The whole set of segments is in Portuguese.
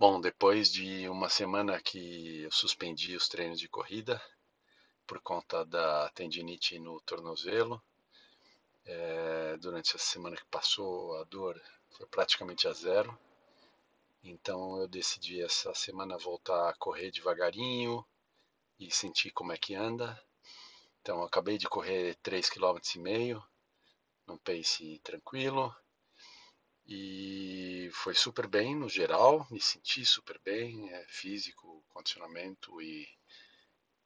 Bom, depois de uma semana que eu suspendi os treinos de corrida por conta da tendinite no tornozelo, é, durante essa semana que passou a dor foi praticamente a zero. Então eu decidi essa semana voltar a correr devagarinho e sentir como é que anda. Então acabei de correr 3,5 km, num pace tranquilo e foi super bem no geral, me senti super bem, é, físico, condicionamento e,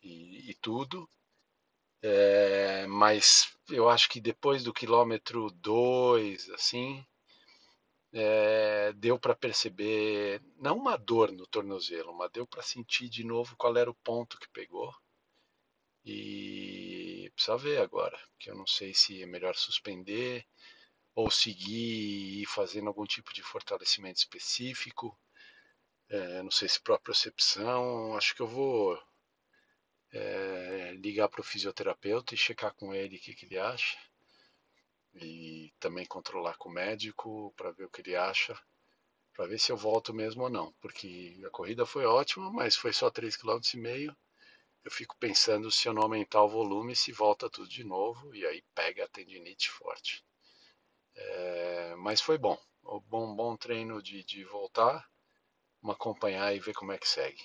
e, e tudo. É, mas eu acho que depois do quilômetro 2, assim, é, deu para perceber, não uma dor no tornozelo, mas deu para sentir de novo qual era o ponto que pegou. E precisa ver agora, que eu não sei se é melhor suspender ou seguir ir fazendo algum tipo de fortalecimento específico. É, não sei se propriocepção. Acho que eu vou é, ligar para o fisioterapeuta e checar com ele o que, que ele acha. E também controlar com o médico para ver o que ele acha, para ver se eu volto mesmo ou não. Porque a corrida foi ótima, mas foi só 3,5 km. Eu fico pensando se eu não aumentar o volume, se volta tudo de novo e aí pega a tendinite forte. É, mas foi bom. Um bom, treino de, de voltar, vamos acompanhar e ver como é que segue.